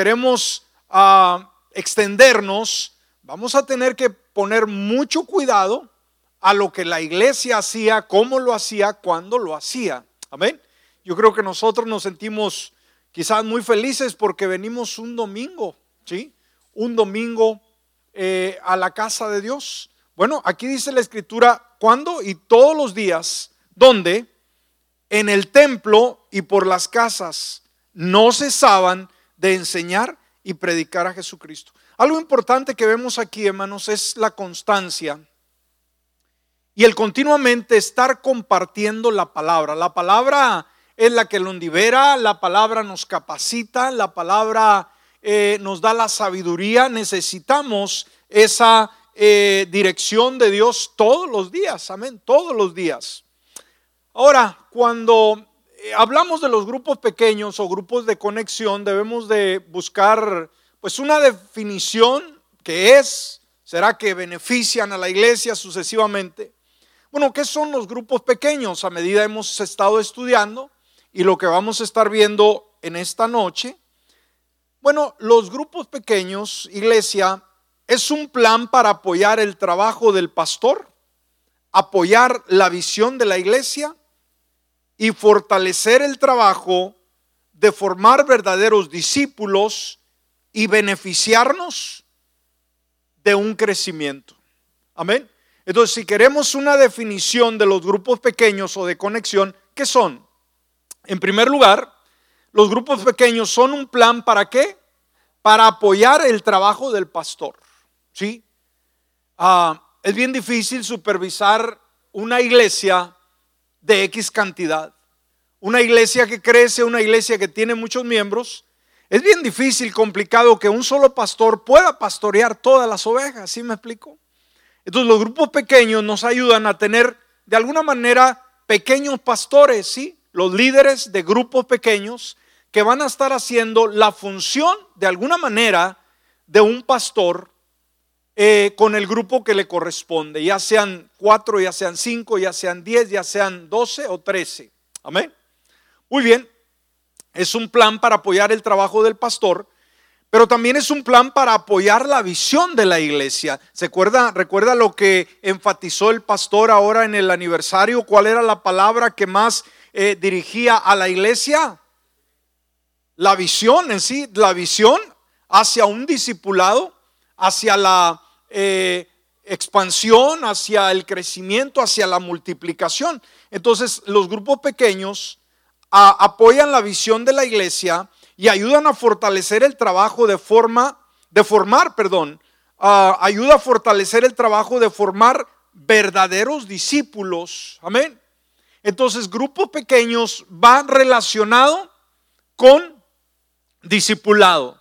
queremos ah, extendernos, vamos a tener que poner mucho cuidado a lo que la iglesia hacía, cómo lo hacía, cuándo lo hacía. Amén. Yo creo que nosotros nos sentimos quizás muy felices porque venimos un domingo, ¿sí? Un domingo eh, a la casa de Dios. Bueno, aquí dice la escritura, ¿cuándo? Y todos los días, ¿dónde? En el templo y por las casas no cesaban de enseñar y predicar a Jesucristo. Algo importante que vemos aquí, hermanos, es la constancia y el continuamente estar compartiendo la palabra. La palabra es la que nos libera, la palabra nos capacita, la palabra eh, nos da la sabiduría. Necesitamos esa eh, dirección de Dios todos los días, amén, todos los días. Ahora, cuando hablamos de los grupos pequeños o grupos de conexión, debemos de buscar pues una definición que es, será que benefician a la iglesia sucesivamente. Bueno, ¿qué son los grupos pequeños? A medida hemos estado estudiando y lo que vamos a estar viendo en esta noche. Bueno, los grupos pequeños, iglesia, es un plan para apoyar el trabajo del pastor, apoyar la visión de la iglesia y fortalecer el trabajo de formar verdaderos discípulos y beneficiarnos de un crecimiento. Amén. Entonces, si queremos una definición de los grupos pequeños o de conexión, ¿qué son? En primer lugar, los grupos pequeños son un plan para qué? Para apoyar el trabajo del pastor. ¿Sí? Ah, es bien difícil supervisar una iglesia de X cantidad. Una iglesia que crece, una iglesia que tiene muchos miembros. Es bien difícil, complicado que un solo pastor pueda pastorear todas las ovejas. ¿Sí me explico? Entonces los grupos pequeños nos ayudan a tener de alguna manera pequeños pastores, ¿sí? Los líderes de grupos pequeños que van a estar haciendo la función de alguna manera de un pastor eh, con el grupo que le corresponde, ya sean cuatro, ya sean cinco, ya sean diez, ya sean doce o trece. Amén. Muy bien, es un plan para apoyar el trabajo del pastor pero también es un plan para apoyar la visión de la iglesia. ¿Se acuerda, recuerda lo que enfatizó el pastor ahora en el aniversario? ¿Cuál era la palabra que más eh, dirigía a la iglesia? La visión en sí, la visión hacia un discipulado, hacia la eh, expansión, hacia el crecimiento, hacia la multiplicación. Entonces, los grupos pequeños apoyan la visión de la iglesia y ayudan a fortalecer el trabajo de forma, de formar, perdón, ayuda a fortalecer el trabajo de formar verdaderos discípulos. Amén. Entonces, grupos pequeños van relacionado con discipulado.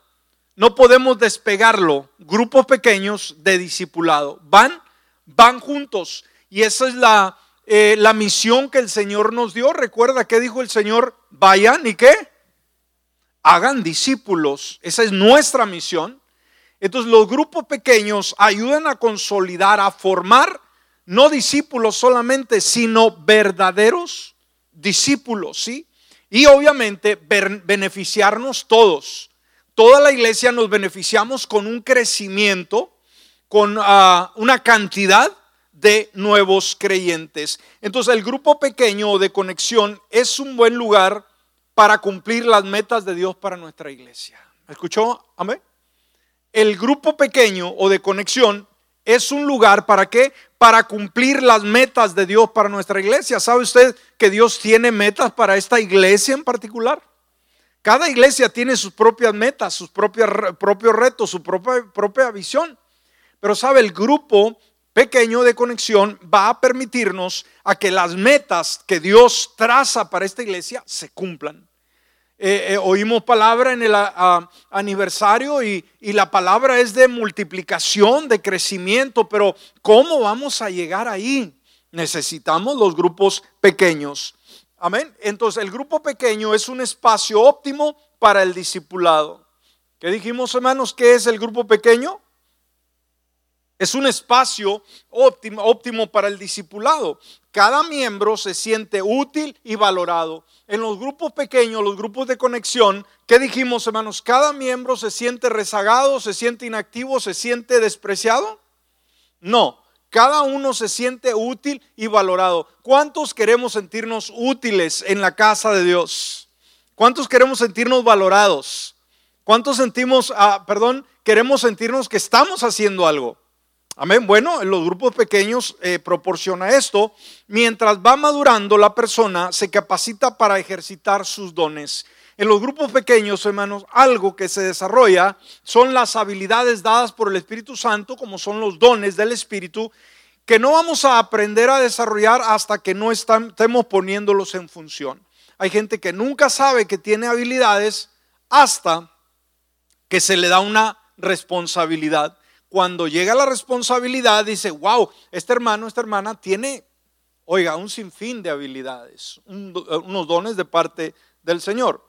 No podemos despegarlo. Grupos pequeños de discipulado. Van, van juntos. Y esa es la, eh, la misión que el Señor nos dio. Recuerda que dijo el Señor, vayan y qué? hagan discípulos. Esa es nuestra misión. Entonces los grupos pequeños ayudan a consolidar, a formar no discípulos solamente, sino verdaderos discípulos, ¿sí? Y obviamente beneficiarnos todos. Toda la iglesia nos beneficiamos con un crecimiento, con ah, una cantidad de nuevos creyentes. Entonces el grupo pequeño de conexión es un buen lugar para cumplir las metas de Dios para nuestra iglesia. ¿Escuchó? Amén. El grupo pequeño o de conexión es un lugar para qué? Para cumplir las metas de Dios para nuestra iglesia. ¿Sabe usted que Dios tiene metas para esta iglesia en particular? Cada iglesia tiene sus propias metas, sus propios, propios retos, su propia, propia visión. Pero sabe, el grupo pequeño de conexión va a permitirnos a que las metas que Dios traza para esta iglesia se cumplan. Eh, eh, oímos palabra en el aniversario y, y la palabra es de multiplicación, de crecimiento, pero ¿cómo vamos a llegar ahí? Necesitamos los grupos pequeños. Amén. Entonces el grupo pequeño es un espacio óptimo para el discipulado. ¿Qué dijimos, hermanos? ¿Qué es el grupo pequeño? Es un espacio óptimo, para el discipulado. Cada miembro se siente útil y valorado. En los grupos pequeños, los grupos de conexión, ¿qué dijimos, hermanos? Cada miembro se siente rezagado, se siente inactivo, se siente despreciado. No, cada uno se siente útil y valorado. ¿Cuántos queremos sentirnos útiles en la casa de Dios? ¿Cuántos queremos sentirnos valorados? ¿Cuántos sentimos, ah, perdón, queremos sentirnos que estamos haciendo algo? Amén. Bueno, en los grupos pequeños eh, proporciona esto. Mientras va madurando, la persona se capacita para ejercitar sus dones. En los grupos pequeños, hermanos, algo que se desarrolla son las habilidades dadas por el Espíritu Santo, como son los dones del Espíritu, que no vamos a aprender a desarrollar hasta que no estemos poniéndolos en función. Hay gente que nunca sabe que tiene habilidades hasta que se le da una responsabilidad cuando llega la responsabilidad, dice, wow, este hermano, esta hermana tiene, oiga, un sinfín de habilidades, unos dones de parte del Señor.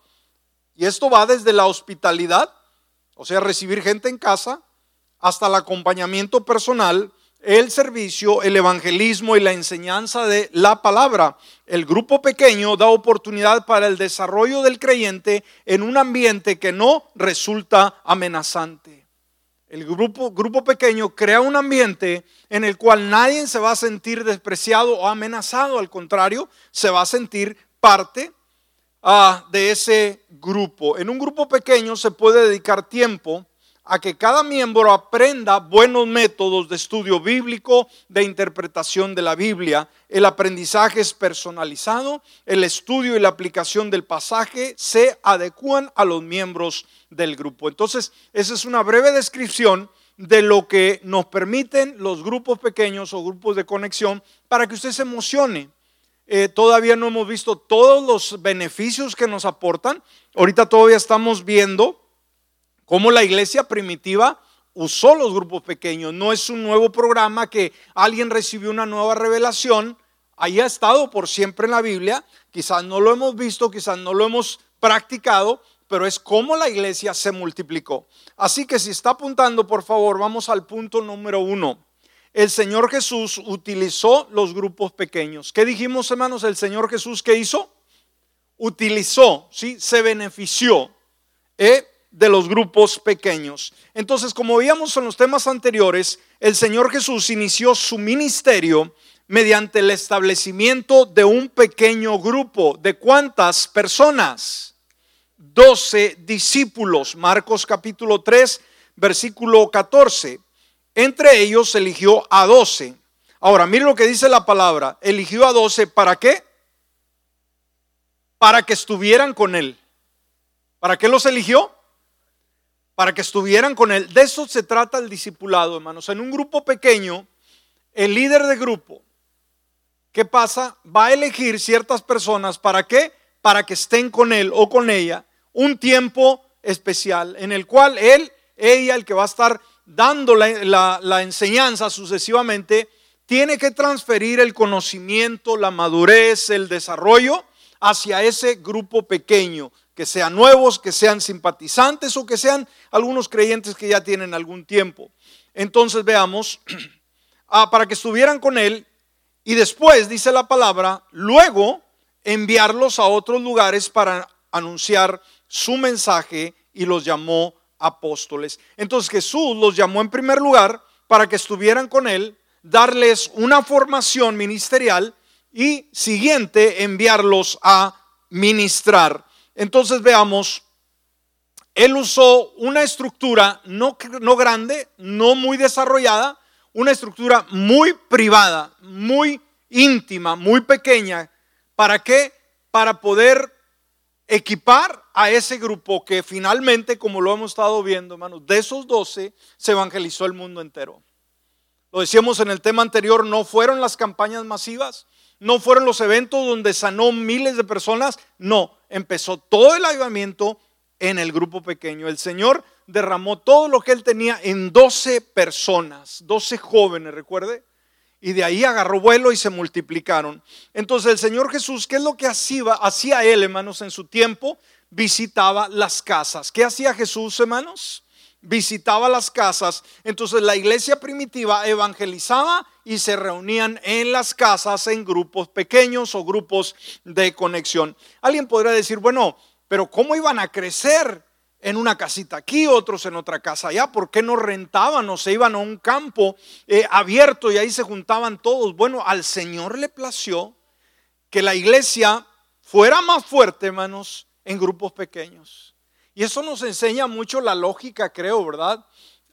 Y esto va desde la hospitalidad, o sea, recibir gente en casa, hasta el acompañamiento personal, el servicio, el evangelismo y la enseñanza de la palabra. El grupo pequeño da oportunidad para el desarrollo del creyente en un ambiente que no resulta amenazante. El grupo, grupo pequeño crea un ambiente en el cual nadie se va a sentir despreciado o amenazado, al contrario, se va a sentir parte ah, de ese grupo. En un grupo pequeño se puede dedicar tiempo a que cada miembro aprenda buenos métodos de estudio bíblico, de interpretación de la Biblia. El aprendizaje es personalizado, el estudio y la aplicación del pasaje se adecúan a los miembros del grupo. Entonces, esa es una breve descripción de lo que nos permiten los grupos pequeños o grupos de conexión para que usted se emocione. Eh, todavía no hemos visto todos los beneficios que nos aportan. Ahorita todavía estamos viendo cómo la iglesia primitiva usó los grupos pequeños. No es un nuevo programa que alguien recibió una nueva revelación. Ahí ha estado por siempre en la Biblia. Quizás no lo hemos visto, quizás no lo hemos practicado, pero es como la iglesia se multiplicó. Así que si está apuntando, por favor, vamos al punto número uno. El Señor Jesús utilizó los grupos pequeños. ¿Qué dijimos, hermanos? El Señor Jesús, ¿qué hizo? Utilizó, ¿sí? Se benefició. ¿eh? de los grupos pequeños. Entonces, como veíamos en los temas anteriores, el Señor Jesús inició su ministerio mediante el establecimiento de un pequeño grupo. ¿De cuántas personas? Doce discípulos. Marcos capítulo 3, versículo 14. Entre ellos eligió a doce. Ahora, mire lo que dice la palabra. Eligió a doce, ¿para qué? Para que estuvieran con él. ¿Para qué los eligió? para que estuvieran con él. De eso se trata el discipulado, hermanos. En un grupo pequeño, el líder de grupo, ¿qué pasa? Va a elegir ciertas personas, ¿para qué? Para que estén con él o con ella un tiempo especial en el cual él, ella, el que va a estar dando la, enseñanza sucesivamente, tiene que transferir el conocimiento, la madurez, el desarrollo hacia ese grupo pequeño que sean nuevos, que sean simpatizantes o que sean algunos creyentes que ya tienen algún tiempo. Entonces veamos, ah, para que estuvieran con él y después, dice la palabra, luego enviarlos a otros lugares para anunciar su mensaje y los llamó apóstoles. Entonces Jesús los llamó en primer lugar para que estuvieran con él, darles una formación ministerial y siguiente enviarlos a ministrar. Entonces veamos, él usó una estructura no, no grande, no muy desarrollada, una estructura muy privada, muy íntima, muy pequeña. ¿Para qué? Para poder equipar a ese grupo que finalmente, como lo hemos estado viendo, hermanos, de esos doce se evangelizó el mundo entero. Lo decíamos en el tema anterior, no fueron las campañas masivas, no fueron los eventos donde sanó miles de personas, no, empezó todo el avivamiento en el grupo pequeño. El Señor derramó todo lo que él tenía en 12 personas, 12 jóvenes, recuerde, y de ahí agarró vuelo y se multiplicaron. Entonces el Señor Jesús, ¿qué es lo que hacía, hacía él, hermanos, en su tiempo? Visitaba las casas. ¿Qué hacía Jesús, hermanos? visitaba las casas. Entonces la iglesia primitiva evangelizaba y se reunían en las casas en grupos pequeños o grupos de conexión. Alguien podría decir, bueno, pero ¿cómo iban a crecer? En una casita aquí, otros en otra casa allá. ¿Por qué no rentaban o se iban a un campo eh, abierto y ahí se juntaban todos? Bueno, al Señor le plació que la iglesia fuera más fuerte, hermanos, en grupos pequeños. Y eso nos enseña mucho la lógica, creo, ¿verdad?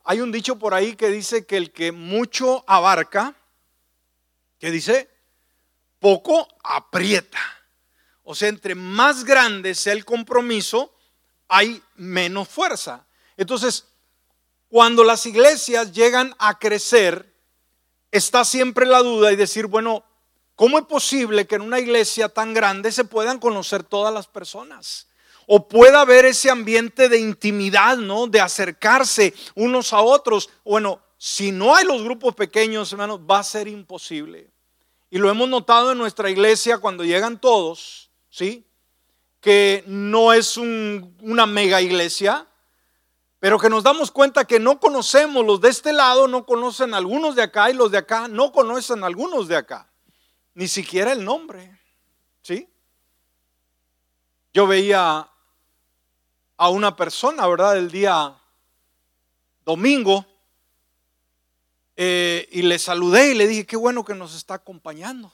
Hay un dicho por ahí que dice que el que mucho abarca, que dice, poco aprieta. O sea, entre más grande sea el compromiso, hay menos fuerza. Entonces, cuando las iglesias llegan a crecer, está siempre la duda y decir, bueno, ¿cómo es posible que en una iglesia tan grande se puedan conocer todas las personas? O pueda haber ese ambiente de intimidad, ¿no? De acercarse unos a otros. Bueno, si no hay los grupos pequeños, hermanos, va a ser imposible. Y lo hemos notado en nuestra iglesia cuando llegan todos, ¿sí? Que no es una mega iglesia, pero que nos damos cuenta que no conocemos los de este lado, no conocen algunos de acá y los de acá no conocen algunos de acá, ni siquiera el nombre. ¿Sí? Yo veía a una persona, ¿verdad? El día domingo eh, y le saludé y le dije, qué bueno que nos está acompañando.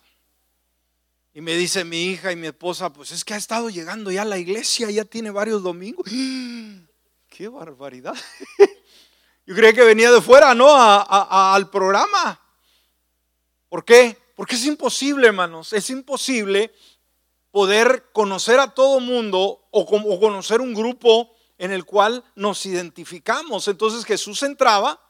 Y me dice mi hija y mi esposa, pues es que ha estado llegando ya a la iglesia, ya tiene varios domingos. ¡Qué barbaridad! Yo creía que venía de fuera, ¿no? al programa. ¿Por qué? Porque es imposible, hermanos. Es imposible poder conocer a todo mundo o, o conocer un grupo en el cual nos identificamos. Entonces Jesús entraba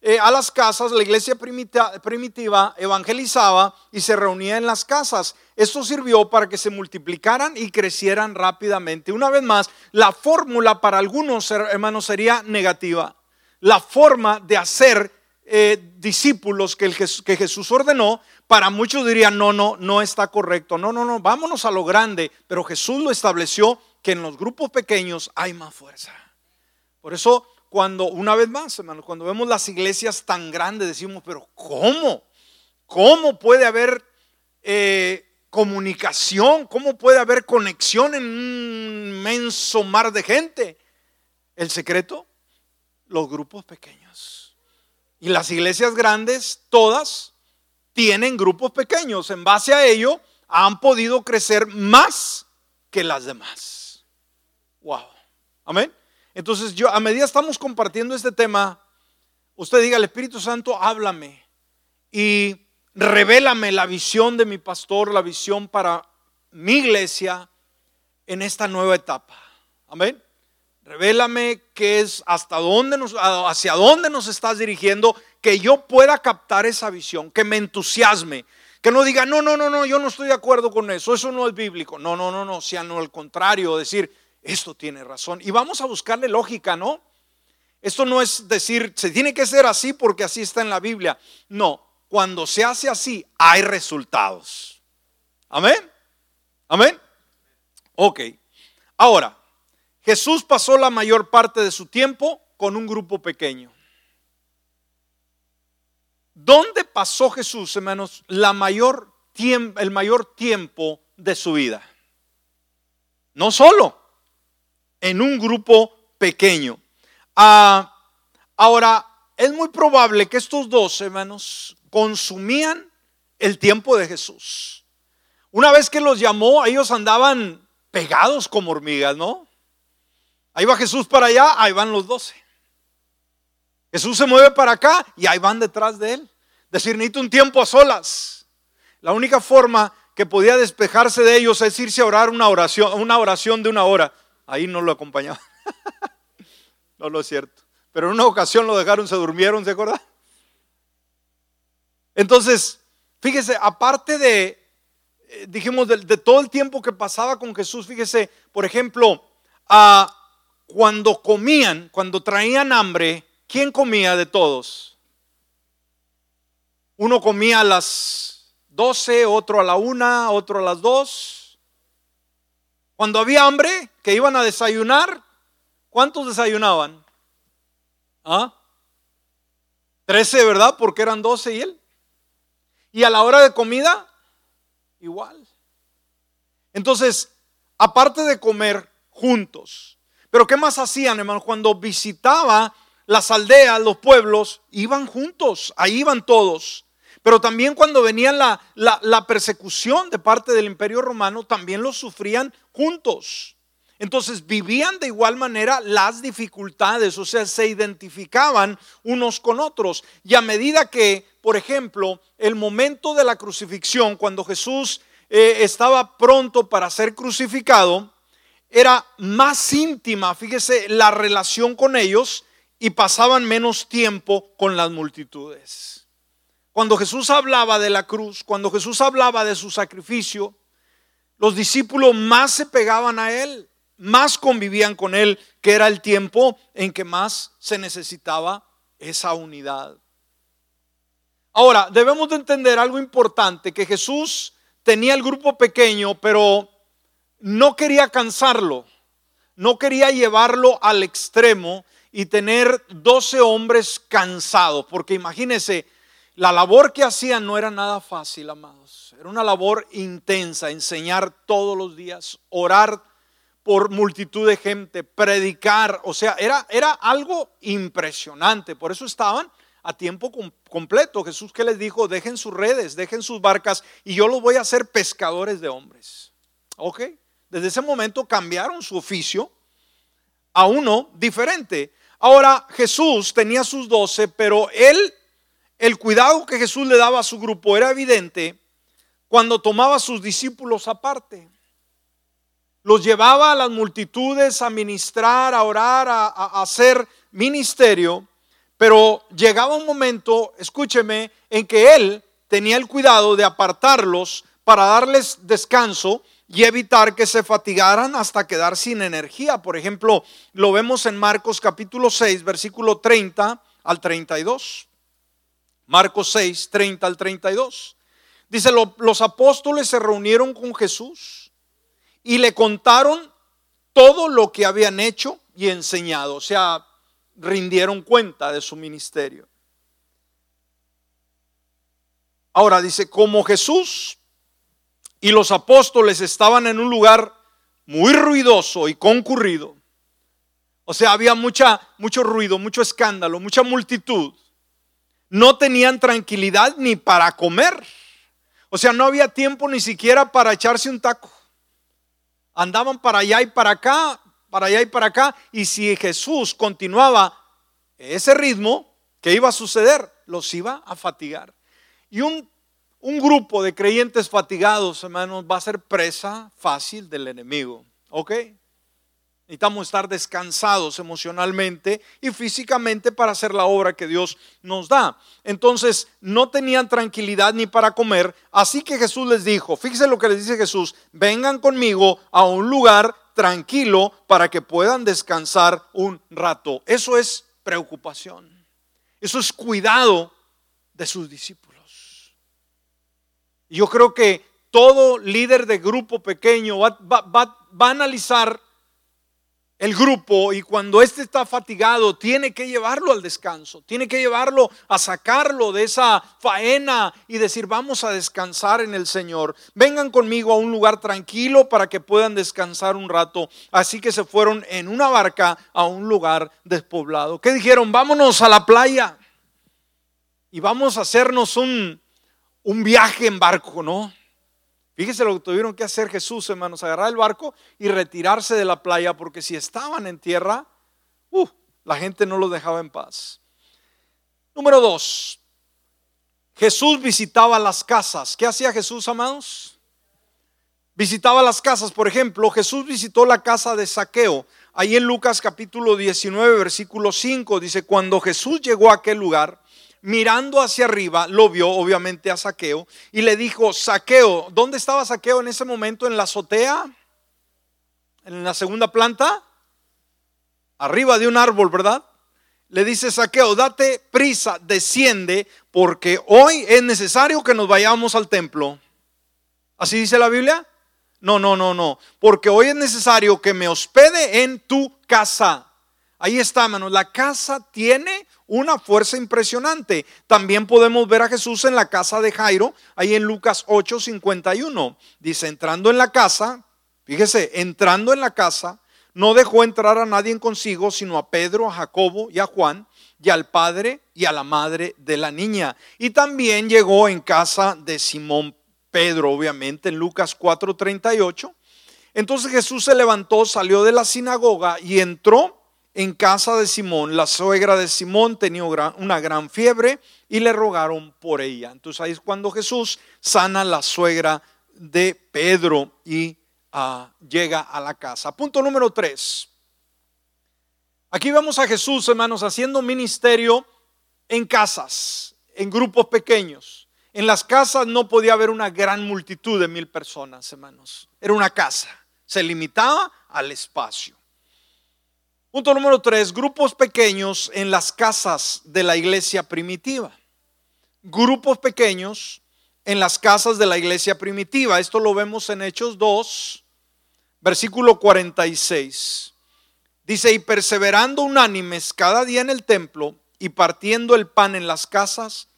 eh, a las casas, la iglesia primitiva evangelizaba y se reunía en las casas. Esto sirvió para que se multiplicaran y crecieran rápidamente. Una vez más, la fórmula para algunos hermanos sería negativa. La forma de hacer eh, discípulos que, que Jesús ordenó, para muchos dirían, no, no, no está correcto. No, no, no, vámonos a lo grande. Pero Jesús lo estableció que en los grupos pequeños hay más fuerza. Por eso cuando, una vez más, hermanos, cuando vemos las iglesias tan grandes, decimos, pero ¿cómo? ¿Cómo puede haber eh, comunicación? ¿Cómo puede haber conexión en un inmenso mar de gente? El secreto, los grupos pequeños. Y las iglesias grandes, todas, tienen grupos pequeños. En base a ello, han podido crecer más que las demás. Wow. Amén. Entonces yo, a medida estamos compartiendo este tema, usted diga, el Espíritu Santo, háblame y revélame la visión de mi pastor, la visión para mi iglesia en esta nueva etapa. Amén. Revélame qué es hasta dónde nos, hacia dónde nos estás dirigiendo, que yo pueda captar esa visión, que me entusiasme, que no diga, no, no, no, no, yo no estoy de acuerdo con eso, eso no es bíblico. No, no, no, no, sea no al contrario, decir, esto tiene razón. Y vamos a buscarle lógica, ¿no? Esto no es decir, se tiene que ser así porque así está en la Biblia. No, cuando se hace así, hay resultados. Amén. Amén. Ok. Ahora, Jesús pasó la mayor parte de su tiempo con un grupo pequeño. ¿Dónde pasó Jesús, hermanos, la mayor el mayor tiempo de su vida? No solo en un grupo pequeño. Ah, ahora, es muy probable que estos dos hermanos consumían el tiempo de Jesús. Una vez que los llamó, ellos andaban pegados como hormigas, ¿no? Ahí va Jesús para allá, ahí van los doce. Jesús se mueve para acá y ahí van detrás de él. Decir, necesito un tiempo a solas. La única forma que podía despejarse de ellos es irse a orar una oración, una oración de una hora ahí no lo acompañaba. no lo es cierto. Pero en una ocasión lo dejaron, se durmieron, ¿se acuerda? Entonces, fíjese, aparte de, eh, dijimos, de, todo el tiempo que pasaba con Jesús, fíjese, por ejemplo, cuando comían, cuando traían hambre, ¿quién comía de todos? Uno comía a las 12, otro a la una, otro a las dos. Cuando había hambre, que iban a desayunar, ¿cuántos desayunaban? ¿Ah? Trece, ¿verdad? Porque eran doce y él. Y a la hora de comida, igual. Entonces, aparte de comer juntos, pero ¿qué más hacían, hermano? Cuando visitaba las aldeas, los pueblos, iban juntos, ahí iban todos. Pero también cuando venía la, persecución de parte del imperio romano, también lo sufrían juntos. Entonces vivían de igual manera las dificultades, o sea, se identificaban unos con otros. Y a medida que, por ejemplo, el momento de la crucifixión, cuando Jesús eh, estaba pronto para ser crucificado, era más íntima, fíjese, la relación con ellos y pasaban menos tiempo con las multitudes. Cuando Jesús hablaba de la cruz, cuando Jesús hablaba de su sacrificio, los discípulos más se pegaban a él, más convivían con él, que era el tiempo en que más se necesitaba esa unidad. Ahora, debemos de entender algo importante, que Jesús tenía el grupo pequeño, pero no quería cansarlo, no quería llevarlo al extremo y tener 12 hombres cansados, porque imagínense, la labor que hacían no era nada fácil, amados. Era una labor intensa, enseñar todos los días, orar por multitud de gente, predicar, o sea, era, era algo impresionante. Por eso estaban a tiempo completo. Jesús que les dijo, dejen sus redes, dejen sus barcas y yo los voy a hacer pescadores de hombres. ¿Ok? Desde ese momento cambiaron su oficio a uno diferente. Ahora Jesús tenía sus doce, pero él, el cuidado que Jesús le daba a su grupo era evidente cuando tomaba a sus discípulos aparte. Los llevaba a las multitudes a ministrar, a orar, a, hacer ministerio, pero llegaba un momento, escúcheme, en que él tenía el cuidado de apartarlos para darles descanso y evitar que se fatigaran hasta quedar sin energía. Por ejemplo, lo vemos en Marcos capítulo 6, versículo 30 al 32. Marcos 6, 30 al 32. Dice, los apóstoles se reunieron con Jesús y le contaron todo lo que habían hecho y enseñado. O sea, rindieron cuenta de su ministerio. Ahora dice, como Jesús y los apóstoles estaban en un lugar muy ruidoso y concurrido. O sea, había mucha, mucho ruido, mucho escándalo, mucha multitud. No tenían tranquilidad ni para comer. O sea, no había tiempo ni siquiera para echarse un taco. Andaban para allá y para acá, para allá y para acá. Y si Jesús continuaba ese ritmo, ¿qué iba a suceder? Los iba a fatigar. Y un un grupo de creyentes fatigados, hermanos, va a ser presa fácil del enemigo. ¿Ok? Necesitamos estar descansados emocionalmente y físicamente para hacer la obra que Dios nos da. Entonces, no tenían tranquilidad ni para comer, así que Jesús les dijo, fíjense lo que les dice Jesús, vengan conmigo a un lugar tranquilo para que puedan descansar un rato. Eso es preocupación. Eso es cuidado de sus discípulos. Yo creo que todo líder de grupo pequeño va, a analizar el grupo y cuando éste está fatigado tiene que llevarlo al descanso, tiene que llevarlo a sacarlo de esa faena y decir vamos a descansar en el Señor. Vengan conmigo a un lugar tranquilo para que puedan descansar un rato. Así que se fueron en una barca a un lugar despoblado. ¿Qué dijeron? Vámonos a la playa y vamos a hacernos un, un viaje en barco, ¿no? Fíjese lo que tuvieron que hacer Jesús, hermanos, agarrar el barco y retirarse de la playa, porque si estaban en tierra, uh, la gente no los dejaba en paz. Número dos, Jesús visitaba las casas. ¿Qué hacía Jesús, amados? Visitaba las casas. Por ejemplo, Jesús visitó la casa de Saqueo. Ahí en Lucas capítulo 19, versículo 5, dice, cuando Jesús llegó a aquel lugar, mirando hacia arriba, lo vio obviamente a Saqueo y le dijo, Saqueo, ¿dónde estaba Saqueo en ese momento? ¿En la azotea? ¿En la segunda planta? Arriba de un árbol, ¿verdad? Le dice Saqueo, date prisa, desciende, porque hoy es necesario que nos vayamos al templo. ¿Así dice la Biblia? No, no, no, no. Porque hoy es necesario que me hospede en tu casa. Ahí está, hermanos. La casa tiene una fuerza impresionante. También podemos ver a Jesús en la casa de Jairo, ahí en Lucas 8, 51. Dice, entrando en la casa, fíjese, entrando en la casa, no dejó entrar a nadie consigo, sino a Pedro, a Jacobo y a Juan, y al padre y a la madre de la niña. Y también llegó en casa de Simón Pedro, obviamente, en Lucas 4, 38. Entonces Jesús se levantó, salió de la sinagoga y entró en casa de Simón. La suegra de Simón tenía una gran fiebre y le rogaron por ella. Entonces ahí es cuando Jesús sana a la suegra de Pedro y ah, llega a la casa. Punto número tres. Aquí vemos a Jesús, hermanos, haciendo ministerio en casas, en grupos pequeños. En las casas no podía haber una gran multitud de mil personas, hermanos. Era una casa. Se limitaba al espacio. Punto número tres, grupos pequeños en las casas de la iglesia primitiva. Grupos pequeños en las casas de la iglesia primitiva. Esto lo vemos en Hechos 2, versículo 46. Dice, y perseverando unánimes cada día en el templo y partiendo el pan en las casas,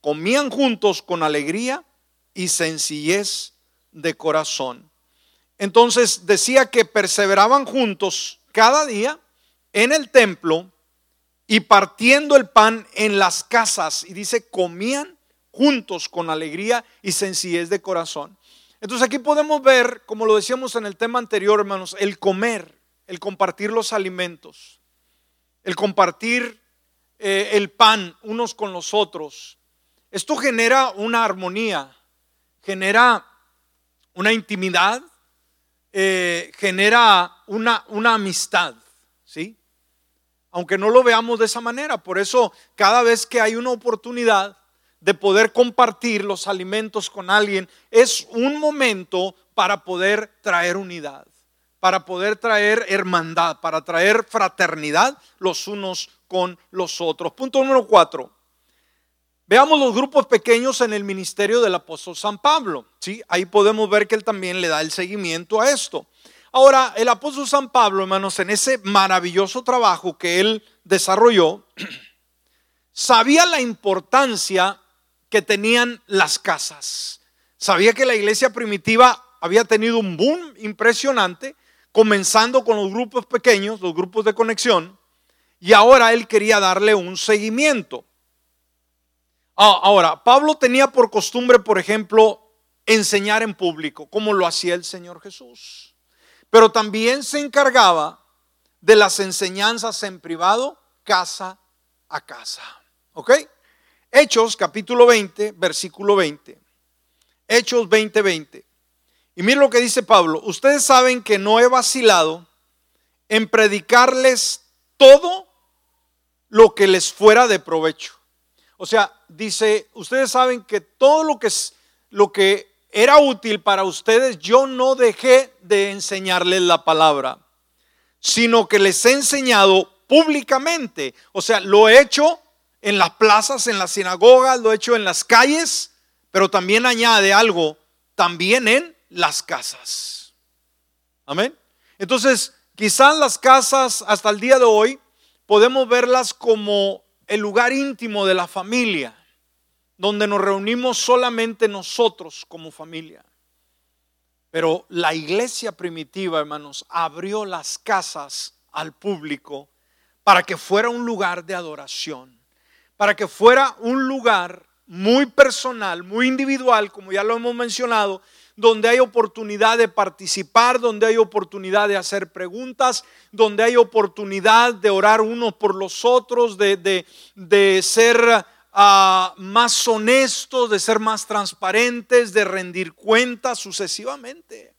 comían juntos con alegría y sencillez de corazón. Entonces decía que perseveraban juntos cada día en el templo y partiendo el pan en las casas. Y dice, comían juntos con alegría y sencillez de corazón. Entonces aquí podemos ver, como lo decíamos en el tema anterior, hermanos, el comer, el compartir los alimentos, el compartir eh, el pan unos con los otros. Esto genera una armonía, genera una intimidad, eh, genera una, amistad. Aunque no lo veamos de esa manera. Por eso cada vez que hay una oportunidad de poder compartir los alimentos con alguien, es un momento para poder traer unidad, para poder traer hermandad, para traer fraternidad los unos con los otros. Punto número cuatro. Veamos los grupos pequeños en el ministerio del apóstol San Pablo. ¿sí? Ahí podemos ver que él también le da el seguimiento a esto. Ahora, el apóstol San Pablo, hermanos, en ese maravilloso trabajo que él desarrolló, sabía la importancia que tenían las casas. Sabía que la iglesia primitiva había tenido un boom impresionante, comenzando con los grupos pequeños, los grupos de conexión, y ahora él quería darle un seguimiento. Ah, ahora, Pablo tenía por costumbre, por ejemplo, enseñar en público, como lo hacía el Señor Jesús pero también se encargaba de las enseñanzas en privado, casa a casa. ¿Ok? Hechos capítulo 20, versículo 20. Hechos 20, 20. Y miren lo que dice Pablo. Ustedes saben que no he vacilado en predicarles todo lo que les fuera de provecho. O sea, dice, ustedes saben que todo lo que, lo que era útil para ustedes, yo no dejé de enseñarles la palabra, sino que les he enseñado públicamente. O sea, lo he hecho en las plazas, en las sinagogas, lo he hecho en las calles, pero también añade algo, también en las casas. Amén. Entonces, quizás las casas hasta el día de hoy podemos verlas como el lugar íntimo de la familia donde nos reunimos solamente nosotros como familia. Pero la iglesia primitiva, hermanos, abrió las casas al público para que fuera un lugar de adoración, para que fuera un lugar muy personal, muy individual, como ya lo hemos mencionado, donde hay oportunidad de participar, donde hay oportunidad de hacer preguntas, donde hay oportunidad de orar unos por los otros, de, de, de ser más honestos, de ser más transparentes, de rendir cuentas sucesivamente.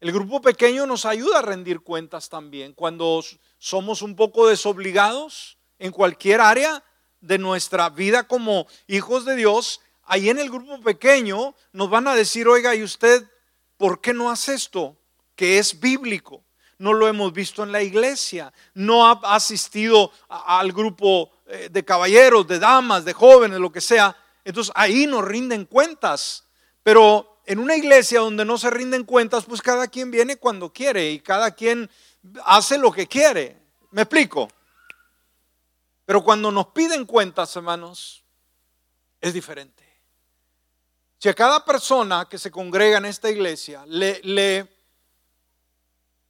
El grupo pequeño nos ayuda a rendir cuentas también. Cuando somos un poco desobligados en cualquier área de nuestra vida como hijos de Dios, ahí en el grupo pequeño nos van a decir, oiga, ¿y usted por qué no hace esto? Que es bíblico. No lo hemos visto en la iglesia. No ha asistido al grupo eh, de caballeros, de damas, de jóvenes, lo que sea. Entonces ahí nos rinden cuentas. Pero en una iglesia donde no se rinden cuentas, pues cada quien viene cuando quiere y cada quien hace lo que quiere. ¿Me explico? Pero cuando nos piden cuentas, hermanos, es diferente. Si a cada persona que se congrega en esta iglesia le, le,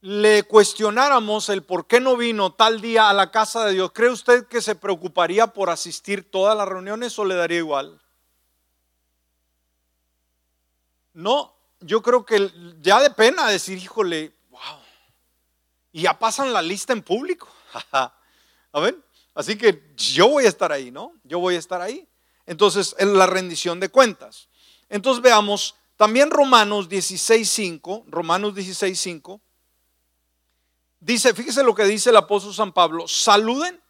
le cuestionáramos el por qué no vino tal día a la casa de Dios, ¿cree usted que se preocuparía por asistir todas las reuniones o le daría igual? No, yo creo que ya de pena decir, híjole, wow. Y ya pasan la lista en público. ¿Amén? Así que yo voy a estar ahí, ¿no? Yo voy a estar ahí. Entonces, en la rendición de cuentas. Entonces veamos también Romanos 16.5, Romanos 16.5, dice, fíjese lo que dice el apóstol San Pablo, saluden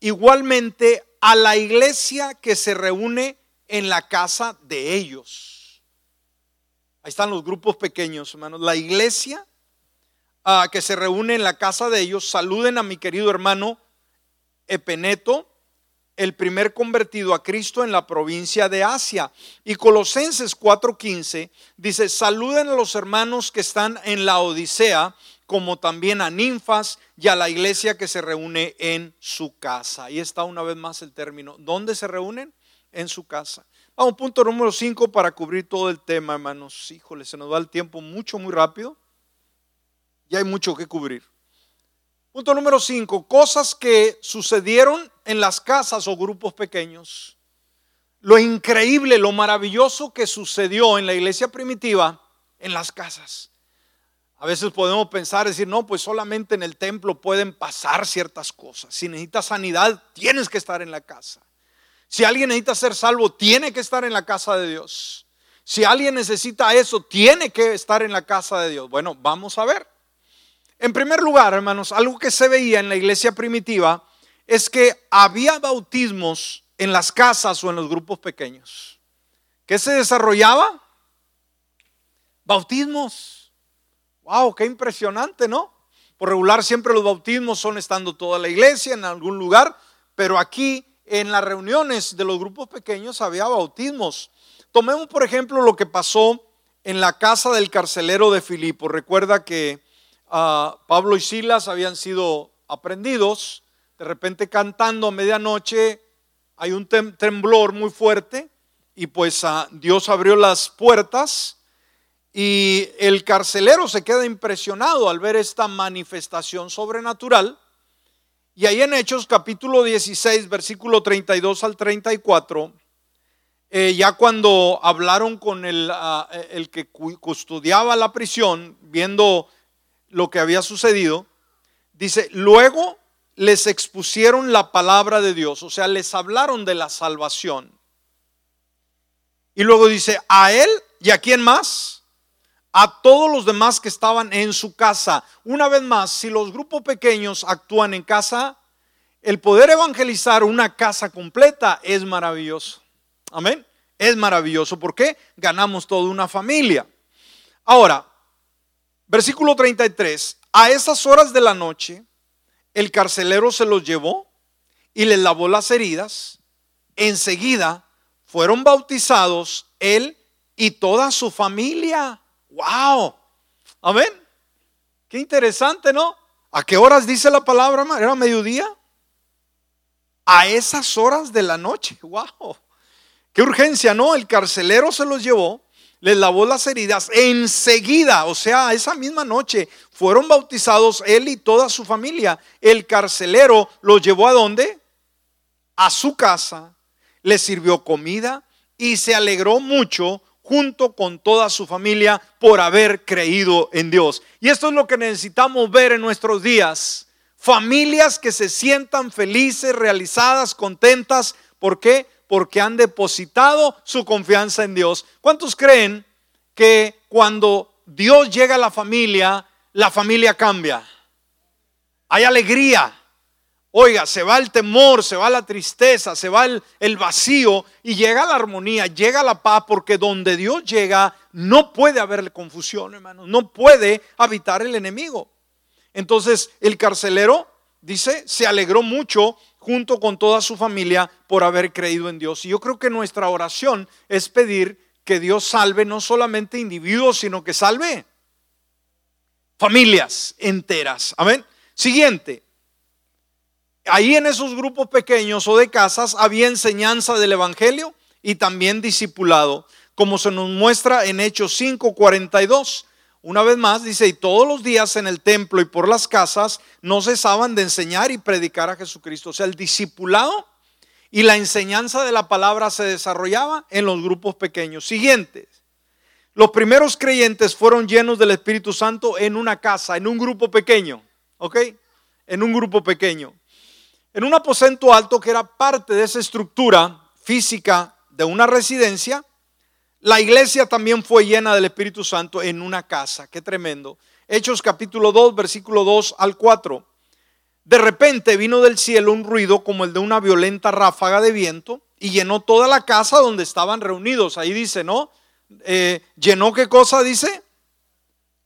igualmente a la iglesia que se reúne en la casa de ellos. Ahí están los grupos pequeños, hermanos. La iglesia ah, que se reúne en la casa de ellos, saluden a mi querido hermano Epeneto, el primer convertido a Cristo en la provincia de Asia. Y Colosenses 4:15 dice, saluden a los hermanos que están en la Odisea, como también a ninfas y a la iglesia que se reúne en su casa. Ahí está una vez más el término. ¿Dónde se reúnen? En su casa. Vamos, punto número 5 para cubrir todo el tema, hermanos. Híjole, se nos va el tiempo mucho, muy rápido. Y hay mucho que cubrir. Punto número 5, cosas que sucedieron en las casas o grupos pequeños. Lo increíble, lo maravilloso que sucedió en la iglesia primitiva en las casas. A veces podemos pensar, decir, no, pues solamente en el templo pueden pasar ciertas cosas. Si necesitas sanidad, tienes que estar en la casa. Si alguien necesita ser salvo, tiene que estar en la casa de Dios. Si alguien necesita eso, tiene que estar en la casa de Dios. Bueno, vamos a ver. En primer lugar, hermanos, algo que se veía en la iglesia primitiva es que había bautismos en las casas o en los grupos pequeños. ¿Qué se desarrollaba? Bautismos. Wow, qué impresionante, ¿no? Por regular siempre los bautismos son estando toda la iglesia en algún lugar, pero aquí en las reuniones de los grupos pequeños había bautismos. Tomemos por ejemplo lo que pasó en la casa del carcelero de Filipo. Recuerda que Pablo y Silas habían sido aprendidos, de repente cantando a medianoche hay un temblor muy fuerte y pues ah, Dios abrió las puertas y el carcelero se queda impresionado al ver esta manifestación sobrenatural. Y ahí en Hechos capítulo 16, versículo 32 al 34, eh, ya cuando hablaron con el, ah, el que custodiaba la prisión, viendo lo que había sucedido, dice, luego les expusieron la palabra de Dios, o sea, les hablaron de la salvación. Y luego dice, a él y a quién más? A todos los demás que estaban en su casa. Una vez más, si los grupos pequeños actúan en casa, el poder evangelizar una casa completa es maravilloso. Amén. Es maravilloso porque ganamos toda una familia. Ahora, Versículo 33. A esas horas de la noche, el carcelero se los llevó y les lavó las heridas. Enseguida fueron bautizados él y toda su familia. ¡Wow! Amén. Qué interesante, ¿no? ¿A qué horas dice la palabra? ¿Era mediodía? A esas horas de la noche. ¡Wow! Qué urgencia, ¿no? El carcelero se los llevó les lavó las heridas. Enseguida, o sea, esa misma noche, fueron bautizados él y toda su familia. El carcelero los llevó a dónde? A su casa, le sirvió comida y se alegró mucho junto con toda su familia por haber creído en Dios. Y esto es lo que necesitamos ver en nuestros días. Familias que se sientan felices, realizadas, contentas. ¿Por qué? porque han depositado su confianza en Dios. ¿Cuántos creen que cuando Dios llega a la familia, la familia cambia? Hay alegría. Oiga, se va el temor, se va la tristeza, se va el, vacío y llega la armonía, llega la paz, porque donde Dios llega no puede haber confusión, hermano, no puede habitar el enemigo. Entonces el carcelero, dice, se alegró mucho junto con toda su familia por haber creído en Dios. Y yo creo que nuestra oración es pedir que Dios salve no solamente individuos, sino que salve familias enteras. Amén. Siguiente, ahí en esos grupos pequeños o de casas había enseñanza del Evangelio y también discipulado, como se nos muestra en Hechos 5:42. Una vez más dice, y todos los días en el templo y por las casas no cesaban de enseñar y predicar a Jesucristo. O sea, el discipulado y la enseñanza de la palabra se desarrollaba en los grupos pequeños. Siguientes. Los primeros creyentes fueron llenos del Espíritu Santo en una casa, en un grupo pequeño. ¿Ok? En un grupo pequeño. En un aposento alto que era parte de esa estructura física de una residencia, la iglesia también fue llena del Espíritu Santo en una casa. Qué tremendo. Hechos capítulo 2, versículo 2 al 4. De repente vino del cielo un ruido como el de una violenta ráfaga de viento y llenó toda la casa donde estaban reunidos. Ahí dice, ¿no? Eh, ¿Llenó qué cosa dice?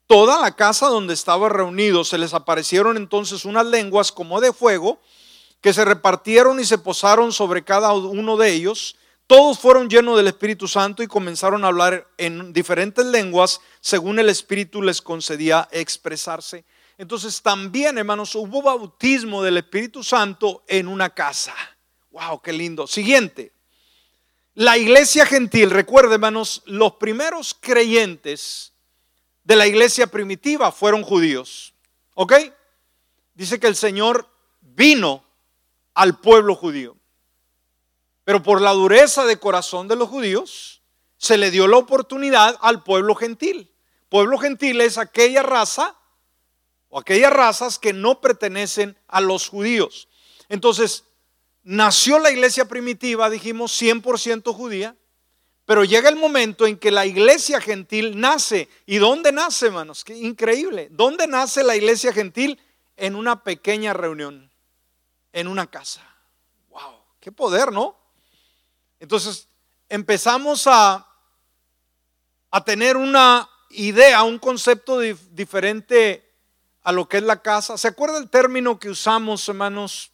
Toda la casa donde estaban reunidos. Se les aparecieron entonces unas lenguas como de fuego que se repartieron y se posaron sobre cada uno de ellos. Todos fueron llenos del Espíritu Santo y comenzaron a hablar en diferentes lenguas según el Espíritu les concedía expresarse. Entonces también, hermanos, hubo bautismo del Espíritu Santo en una casa. Wow, qué lindo. Siguiente. La iglesia gentil, recuerden, hermanos, los primeros creyentes de la iglesia primitiva fueron judíos. ¿Ok? Dice que el Señor vino al pueblo judío. Pero por la dureza de corazón de los judíos, se le dio la oportunidad al pueblo gentil. Pueblo gentil es aquella raza o aquellas razas que no pertenecen a los judíos. Entonces, nació la iglesia primitiva, dijimos 100% judía, pero llega el momento en que la iglesia gentil nace. ¿Y dónde nace, hermanos? Qué increíble. ¿Dónde nace la iglesia gentil? En una pequeña reunión, en una casa. ¡Wow! ¡Qué poder, ¿no? Entonces, empezamos a, a tener una idea, un concepto diferente a lo que es la casa. ¿Se acuerda el término que usamos, hermanos,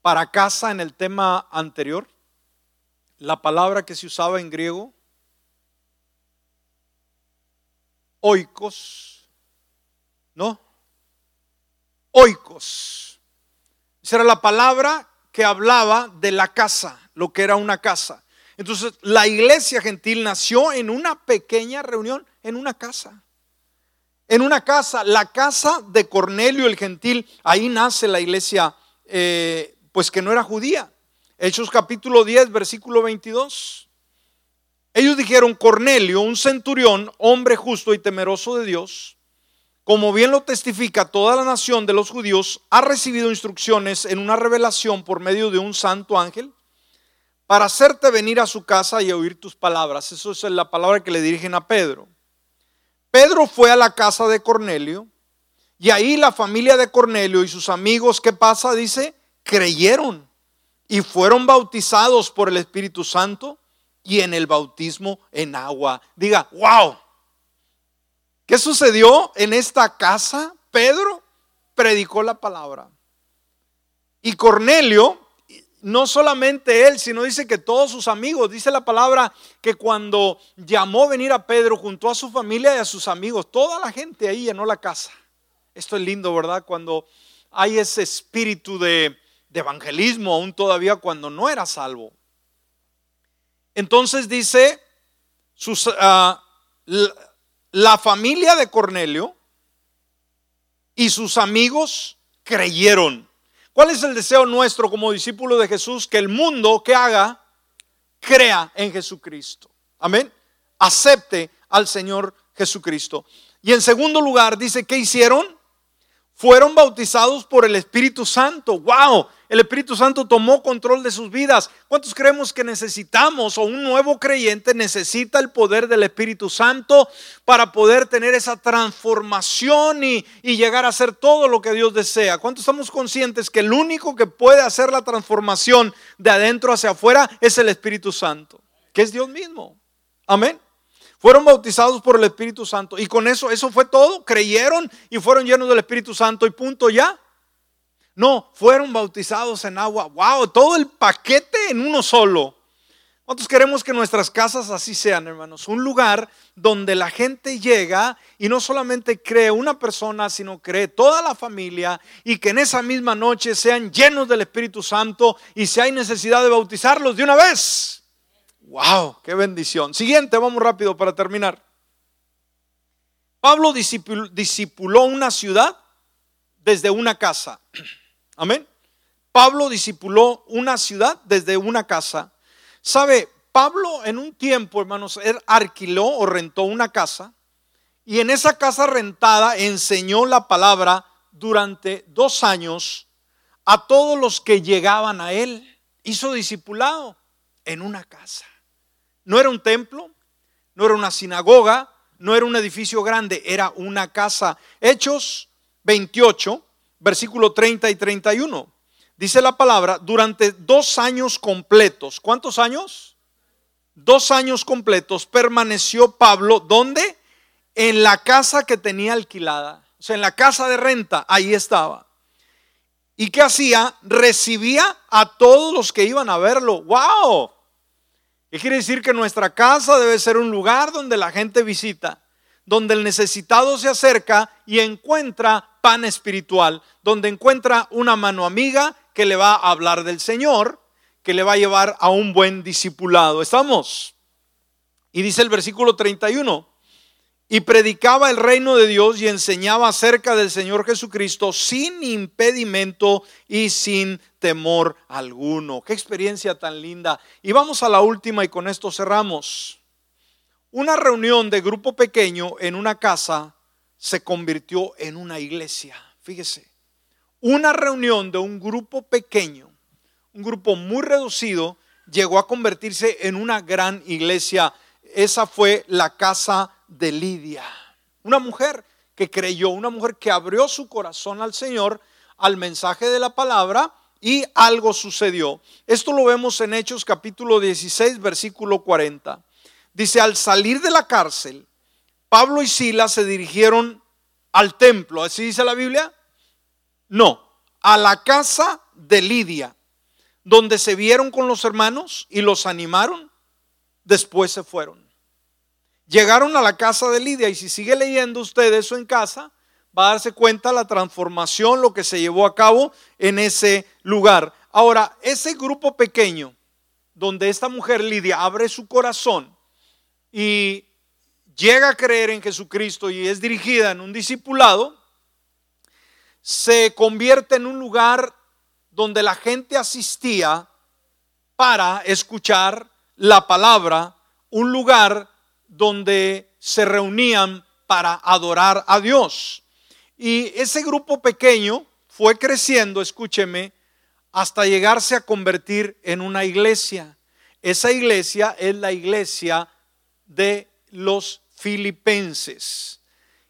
para casa en el tema anterior? La palabra que se usaba en griego. Oikos. ¿No? Oikos. Esa era la palabra que hablaba de la casa, lo que era una casa. Entonces, la iglesia gentil nació en una pequeña reunión, en una casa en una casa, la casa de Cornelio el gentil, ahí nace la iglesia, eh, pues que no era judía. Hechos capítulo 10, versículo 22. Ellos dijeron, Cornelio, un centurión, hombre justo y temeroso de Dios, como bien lo testifica toda la nación de los judíos, ha recibido instrucciones en una revelación por medio de un santo ángel para hacerte venir a su casa y oír tus palabras. Eso es la palabra que le dirigen a Pedro. Pedro fue a la casa de Cornelio y ahí la familia de Cornelio y sus amigos, ¿qué pasa? Dice, creyeron y fueron bautizados por el Espíritu Santo y en el bautismo en agua. Diga, wow. ¿Qué sucedió en esta casa? Pedro predicó la palabra. Y Cornelio no solamente él, sino dice que todos sus amigos, dice la palabra que cuando llamó venir a Pedro junto a su familia y a sus amigos, toda la gente ahí llenó la casa. Esto es lindo, ¿verdad? Cuando hay ese espíritu de, evangelismo, aún todavía cuando no era salvo. Entonces dice, sus, ah, la familia de Cornelio y sus amigos creyeron. ¿Cuál es el deseo nuestro como discípulos de Jesús? Que el mundo que haga, crea en Jesucristo. Amén. Acepte al Señor Jesucristo. Y en segundo lugar, dice, ¿qué hicieron? Fueron bautizados por el Espíritu Santo. ¡Wow! El Espíritu Santo tomó control de sus vidas. ¿Cuántos creemos que necesitamos o un nuevo creyente necesita el poder del Espíritu Santo para poder tener esa transformación y, llegar a hacer todo lo que Dios desea? ¿Cuántos estamos conscientes que el único que puede hacer la transformación de adentro hacia afuera es el Espíritu Santo? Que es Dios mismo. Amén. Fueron bautizados por el Espíritu Santo y con eso, eso fue todo. Creyeron y fueron llenos del Espíritu Santo y punto ya. No, fueron bautizados en agua. Wow, todo el paquete en uno solo. ¿Cuántos queremos que nuestras casas así sean, hermanos? Un lugar donde la gente llega y no solamente cree una persona, sino cree toda la familia y que en esa misma noche sean llenos del Espíritu Santo y si hay necesidad de bautizarlos de una vez. ¡Wow! ¡Qué bendición! Siguiente, vamos rápido para terminar. Pablo disipuló una ciudad desde una casa. Amén. Pablo disipuló una ciudad desde una casa. Sabe, Pablo en un tiempo, hermanos, él alquiló o rentó una casa y en esa casa rentada enseñó la palabra durante dos años a todos los que llegaban a él. Hizo discipulado en una casa. No era un templo, no era una sinagoga, no era un edificio grande, era una casa. Hechos 28, versículo 30 y 31 dice la palabra, durante dos años completos. ¿Cuántos años? Dos años completos permaneció Pablo, ¿dónde? En la casa que tenía alquilada. O sea, en la casa de renta, ahí estaba. ¿Y qué hacía? Recibía a todos los que iban a verlo. ¡Wow! ¿Qué quiere decir que nuestra casa debe ser un lugar donde la gente visita? donde el necesitado se acerca y encuentra pan espiritual, donde encuentra una mano amiga que le va a hablar del Señor, que le va a llevar a un buen discipulado. ¿Estamos? Y dice el versículo 31, y predicaba el reino de Dios y enseñaba acerca del Señor Jesucristo sin impedimento y sin temor alguno. Qué experiencia tan linda. Y vamos a la última y con esto cerramos. Una reunión de grupo pequeño en una casa se convirtió en una iglesia. Fíjese una reunión de un grupo pequeño, un grupo muy reducido, llegó a convertirse en una gran iglesia. Esa fue la casa de Lidia. Una mujer que creyó, una mujer que abrió su corazón al Señor, al mensaje de la palabra y algo sucedió. Esto lo vemos en Hechos capítulo 16, versículo 40. Dice, al salir de la cárcel, Pablo y Silas se dirigieron al templo. ¿Así dice la Biblia? No, a la casa de Lidia, donde se vieron con los hermanos y los animaron, después se fueron. Llegaron a la casa de Lidia y si sigue leyendo usted eso en casa, va a darse cuenta la transformación, lo que se llevó a cabo en ese lugar. Ahora, ese grupo pequeño, donde esta mujer Lidia abre su corazón y llega a creer en Jesucristo y es dirigida en un discipulado, se convierte en un lugar donde la gente asistía para escuchar la palabra, un lugar donde se reunían para adorar a Dios. Y ese grupo pequeño fue creciendo, escúcheme, hasta llegarse a convertir en una iglesia. Esa iglesia es la iglesia de los filipenses.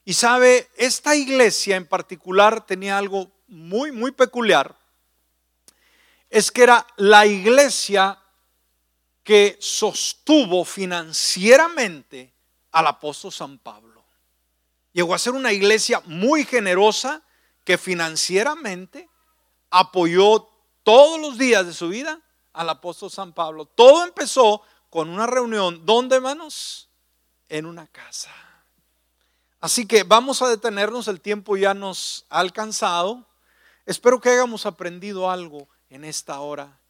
Y sabe, esta iglesia en particular tenía algo muy, muy peculiar. Es que era la iglesia que sostuvo financieramente al apóstol San Pablo. Llegó a ser una iglesia muy generosa que financieramente apoyó todos los días de su vida al apóstol San Pablo. Todo empezó con una reunión. ¿Dónde, hermanos? En una casa. Así que vamos a detenernos, el tiempo ya nos ha alcanzado. Espero que hayamos aprendido algo en esta hora.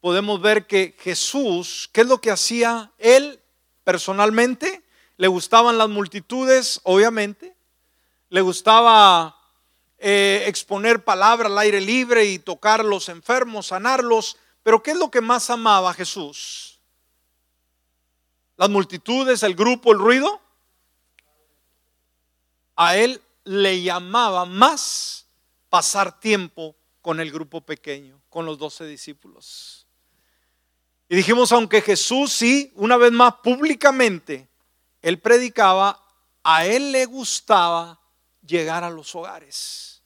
Podemos ver que Jesús, ¿qué es lo que hacía él personalmente? Le gustaban las multitudes, obviamente. Le gustaba eh, exponer palabra al aire libre y tocar a los enfermos, sanarlos. Pero ¿qué es lo que más amaba Jesús? Las multitudes, el grupo, el ruido a él le llamaba más pasar tiempo con el grupo pequeño, con los doce discípulos. Y dijimos, aunque Jesús sí, una vez más públicamente, él predicaba, a él le gustaba llegar a los hogares,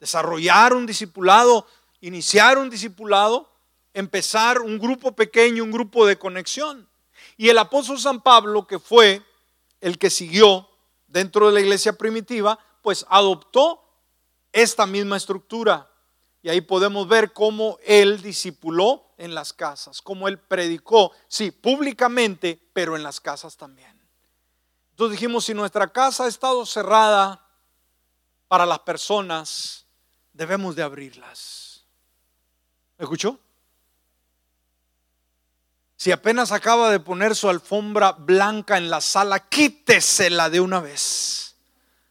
desarrollar un discipulado, iniciar un discipulado, empezar un grupo pequeño, un grupo de conexión. Y el apóstol San Pablo, que fue el que siguió dentro de la iglesia primitiva, pues adoptó esta misma estructura. Y ahí podemos ver cómo Él discipuló en las casas, cómo Él predicó, sí, públicamente, pero en las casas también. Entonces dijimos, si nuestra casa ha estado cerrada para las personas, debemos de abrirlas. ¿Me escuchó? Si apenas acaba de poner su alfombra blanca en la sala, quítesela de una vez.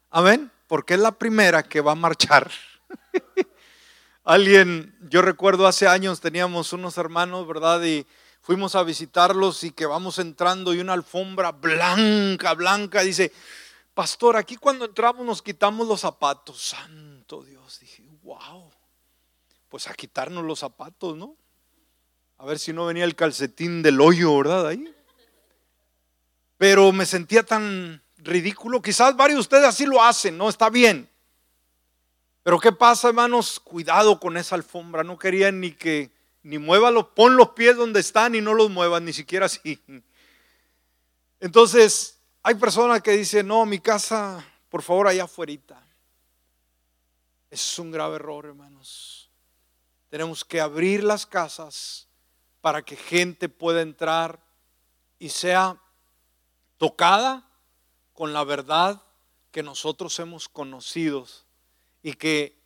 Amén. Porque es la primera que va a marchar. Alguien, yo recuerdo hace años teníamos unos hermanos, ¿verdad? Y fuimos a visitarlos y que vamos entrando y una alfombra blanca, blanca. Dice, pastor, aquí cuando entramos nos quitamos los zapatos. Santo Dios, dije, wow. Pues a quitarnos los zapatos, ¿no? A ver si no venía el calcetín del hoyo, ¿verdad? Ahí. Pero me sentía tan ridículo. Quizás varios de ustedes así lo hacen, ¿no? Está bien. Pero ¿qué pasa, hermanos? Cuidado con esa alfombra. No querían ni que, ni muévalos, pon los pies donde están y no los muevas, ni siquiera así. Entonces, hay personas que dicen, no, mi casa, por favor, allá afuera. Es un grave error, hermanos. Tenemos que abrir las casas para que gente pueda entrar y sea tocada con la verdad que nosotros hemos conocido y que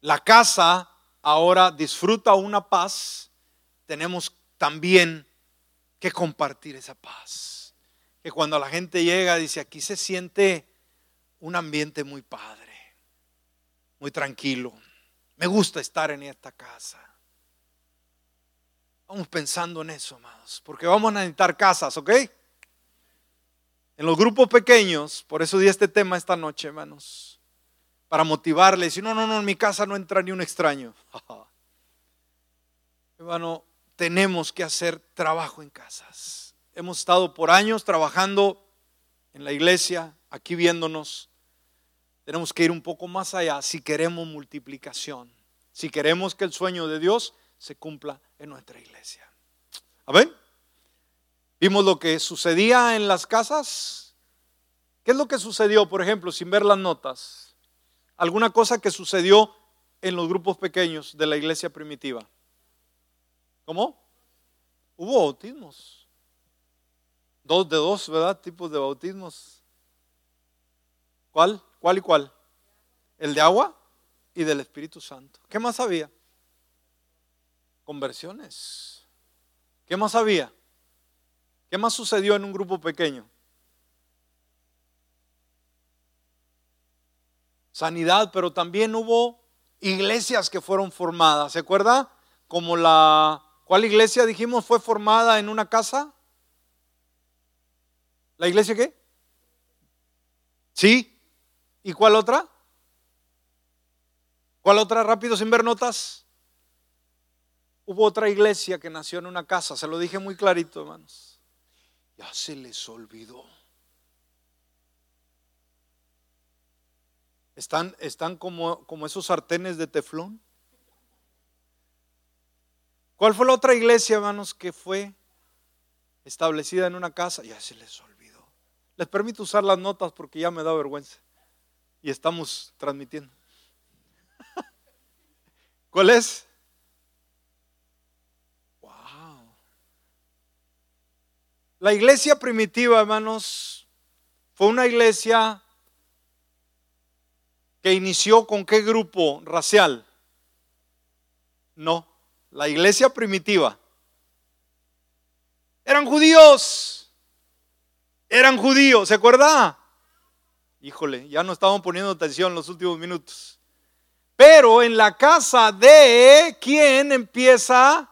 la casa ahora disfruta una paz, tenemos también que compartir esa paz. Que cuando la gente llega dice, aquí se siente un ambiente muy padre, muy tranquilo. Me gusta estar en esta casa. Vamos pensando en eso, amados, porque vamos a necesitar casas, ¿ok? En los grupos pequeños, por eso di este tema esta noche, hermanos, para motivarles. Si no, no, no, en mi casa no entra ni un extraño. Hermano, tenemos que hacer trabajo en casas. Hemos estado por años trabajando en la iglesia, aquí viéndonos. Tenemos que ir un poco más allá si queremos multiplicación, si queremos que el sueño de Dios se cumpla en nuestra iglesia. Amén. Vimos lo que sucedía en las casas. ¿Qué es lo que sucedió, por ejemplo, sin ver las notas? Alguna cosa que sucedió en los grupos pequeños de la iglesia primitiva. ¿Cómo? Hubo bautismos. Dos de dos, ¿verdad? Tipos de bautismos. ¿Cuál? ¿Cuál y cuál? El de agua y del Espíritu Santo. ¿Qué más había? Conversiones. ¿Qué más había? ¿Qué más sucedió en un grupo pequeño? Sanidad, pero también hubo iglesias que fueron formadas. ¿Se acuerda? Como la... ¿Cuál iglesia dijimos fue formada en una casa? ¿La iglesia qué? ¿Sí? ¿Y cuál otra? ¿Cuál otra? Rápido, sin ver notas. Hubo otra iglesia que nació en una casa. Se lo dije muy clarito, hermanos ya se les olvidó. Están, están como, como esos sartenes de teflón. ¿Cuál fue la otra iglesia, hermanos, que fue establecida en una casa? Ya se les olvidó. Les permito usar las notas porque ya me da vergüenza. Y estamos transmitiendo. ¿Cuál es? La iglesia primitiva, hermanos, fue una iglesia que inició con qué grupo racial? No, la iglesia primitiva. Eran judíos. Eran judíos, ¿se acuerda? Híjole, ya no estaban poniendo atención en los últimos minutos. Pero en la casa de quién empieza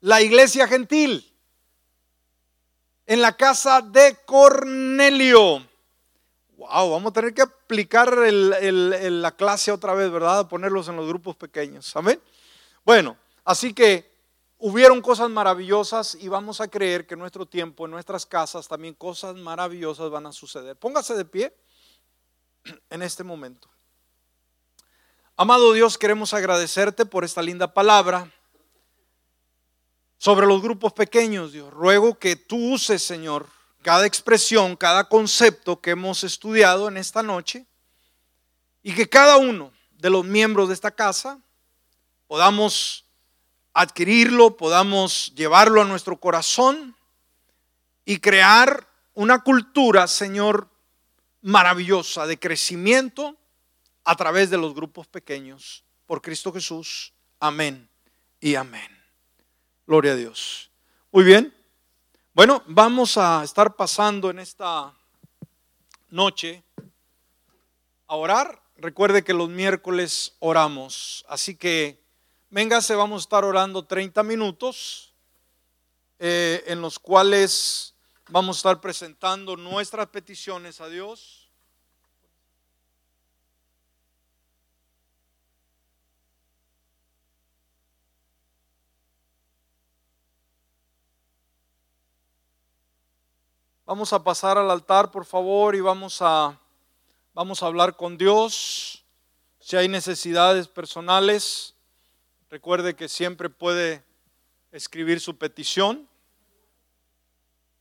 la iglesia gentil en la casa de Cornelio. Vamos a tener que aplicar la clase otra vez, ¿verdad? Ponerlos en los grupos pequeños. Amén. Bueno, así que hubieron cosas maravillosas y vamos a creer que en nuestro tiempo, en nuestras casas, también cosas maravillosas van a suceder. Póngase de pie en este momento. Amado Dios, queremos agradecerte por esta linda palabra sobre los grupos pequeños, Dios. Ruego que tú uses, Señor, cada expresión, cada concepto que hemos estudiado en esta noche y que cada uno de los miembros de esta casa podamos adquirirlo, podamos llevarlo a nuestro corazón y crear una cultura, Señor, maravillosa de crecimiento a través de los grupos pequeños. Por Cristo Jesús. Amén y amén. Gloria a Dios. Muy bien. Bueno, vamos a estar pasando en esta noche a orar. Recuerde que los miércoles oramos. Así que véngase, vamos a estar orando 30 minutos eh, en los cuales vamos a estar presentando nuestras peticiones a Dios Vamos a pasar al altar, por favor, y vamos a, vamos a hablar con Dios. Si hay necesidades personales, recuerde que siempre puede escribir su petición.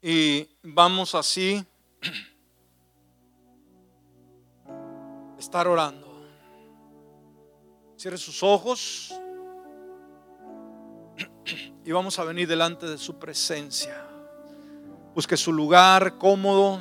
Y vamos así estar orando. Cierre sus ojos y vamos a venir delante de su presencia. Busque su lugar cómodo,